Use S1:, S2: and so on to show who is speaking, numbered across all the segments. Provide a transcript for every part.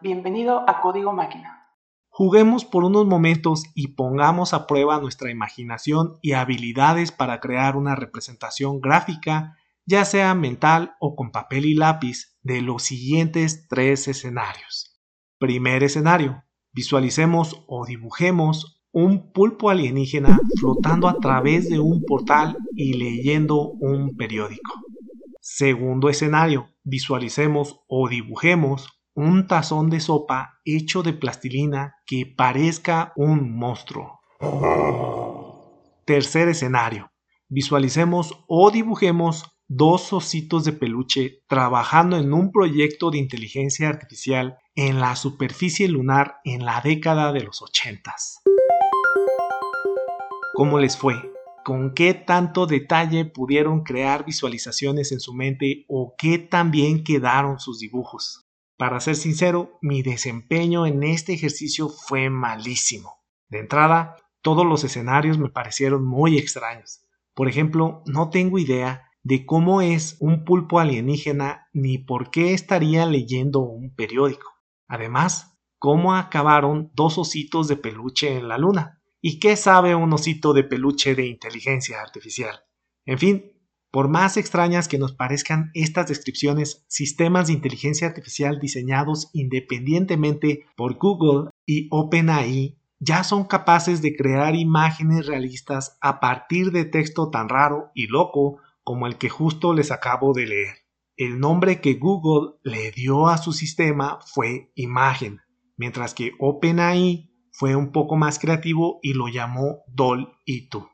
S1: Bienvenido a Código Máquina.
S2: Juguemos por unos momentos y pongamos a prueba nuestra imaginación y habilidades para crear una representación gráfica, ya sea mental o con papel y lápiz, de los siguientes tres escenarios. Primer escenario. Visualicemos o dibujemos un pulpo alienígena flotando a través de un portal y leyendo un periódico. Segundo escenario, visualicemos o dibujemos un tazón de sopa hecho de plastilina que parezca un monstruo. Tercer escenario, visualicemos o dibujemos dos ositos de peluche trabajando en un proyecto de inteligencia artificial en la superficie lunar en la década de los ochentas. ¿Cómo les fue? ¿Con qué tanto detalle pudieron crear visualizaciones en su mente o qué tan bien quedaron sus dibujos? Para ser sincero, mi desempeño en este ejercicio fue malísimo. De entrada, todos los escenarios me parecieron muy extraños. Por ejemplo, no tengo idea de cómo es un pulpo alienígena ni por qué estaría leyendo un periódico. Además, cómo acabaron dos ositos de peluche en la luna. ¿Y qué sabe un osito de peluche de inteligencia artificial? En fin, por más extrañas que nos parezcan estas descripciones, sistemas de inteligencia artificial diseñados independientemente por Google y OpenAI ya son capaces de crear imágenes realistas a partir de texto tan raro y loco como el que justo les acabo de leer. El nombre que Google le dio a su sistema fue imagen, mientras que OpenAI fue un poco más creativo y lo llamó DOL tú.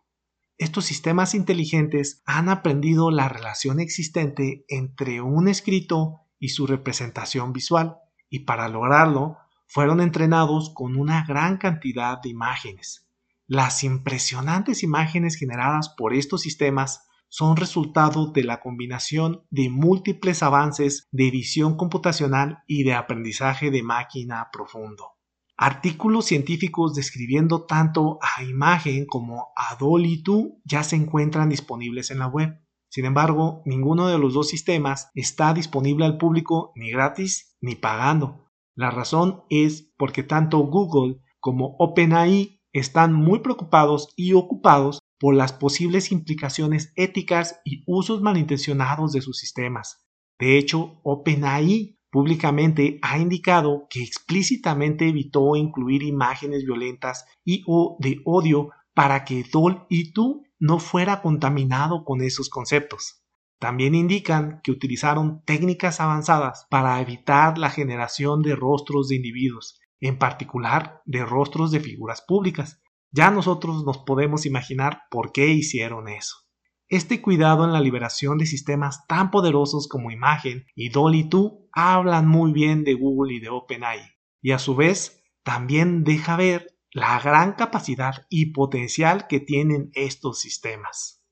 S2: Estos sistemas inteligentes han aprendido la relación existente entre un escrito y su representación visual, y para lograrlo fueron entrenados con una gran cantidad de imágenes. Las impresionantes imágenes generadas por estos sistemas son resultado de la combinación de múltiples avances de visión computacional y de aprendizaje de máquina profundo. Artículos científicos describiendo tanto a imagen como a Dolly2 ya se encuentran disponibles en la web. Sin embargo, ninguno de los dos sistemas está disponible al público ni gratis ni pagando. La razón es porque tanto Google como OpenAI están muy preocupados y ocupados por las posibles implicaciones éticas y usos malintencionados de sus sistemas. De hecho, OpenAI públicamente ha indicado que explícitamente evitó incluir imágenes violentas y o de odio para que Dol y tú no fuera contaminado con esos conceptos. También indican que utilizaron técnicas avanzadas para evitar la generación de rostros de individuos, en particular de rostros de figuras públicas. Ya nosotros nos podemos imaginar por qué hicieron eso. Este cuidado en la liberación de sistemas tan poderosos como Imagen y Dolly 2 hablan muy bien de Google y de OpenAI, y a su vez también deja ver la gran capacidad y potencial que tienen estos sistemas.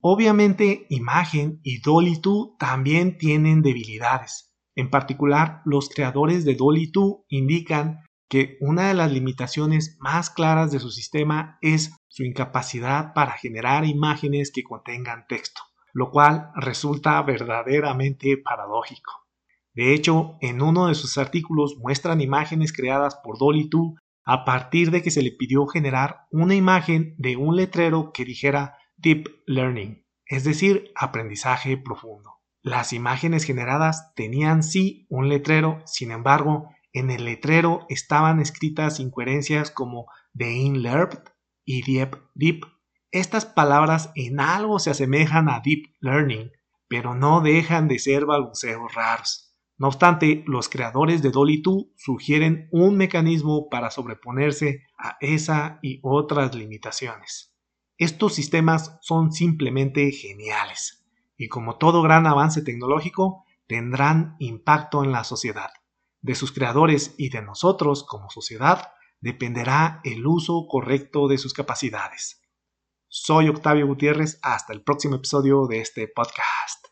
S2: Obviamente, Imagen y Dolly 2 también tienen debilidades. En particular, los creadores de Dolly 2 indican que una de las limitaciones más claras de su sistema es su incapacidad para generar imágenes que contengan texto, lo cual resulta verdaderamente paradójico. De hecho, en uno de sus artículos muestran imágenes creadas por Dolly 2 a partir de que se le pidió generar una imagen de un letrero que dijera Deep Learning, es decir, aprendizaje profundo. Las imágenes generadas tenían sí un letrero, sin embargo, en el letrero estaban escritas incoherencias como The inlearned y Deep Deep. Estas palabras en algo se asemejan a Deep Learning, pero no dejan de ser balbuceos raros. No obstante, los creadores de Dolly 2 sugieren un mecanismo para sobreponerse a esa y otras limitaciones. Estos sistemas son simplemente geniales y como todo gran avance tecnológico tendrán impacto en la sociedad de sus creadores y de nosotros como sociedad dependerá el uso correcto de sus capacidades. Soy Octavio Gutiérrez, hasta el próximo episodio de este podcast.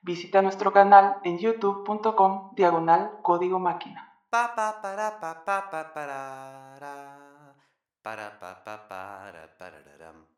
S1: Visita nuestro canal en youtube.com diagonal código máquina. Pa, pa, para, pa, pa, pa, para, para, para, pa, pa, para, para,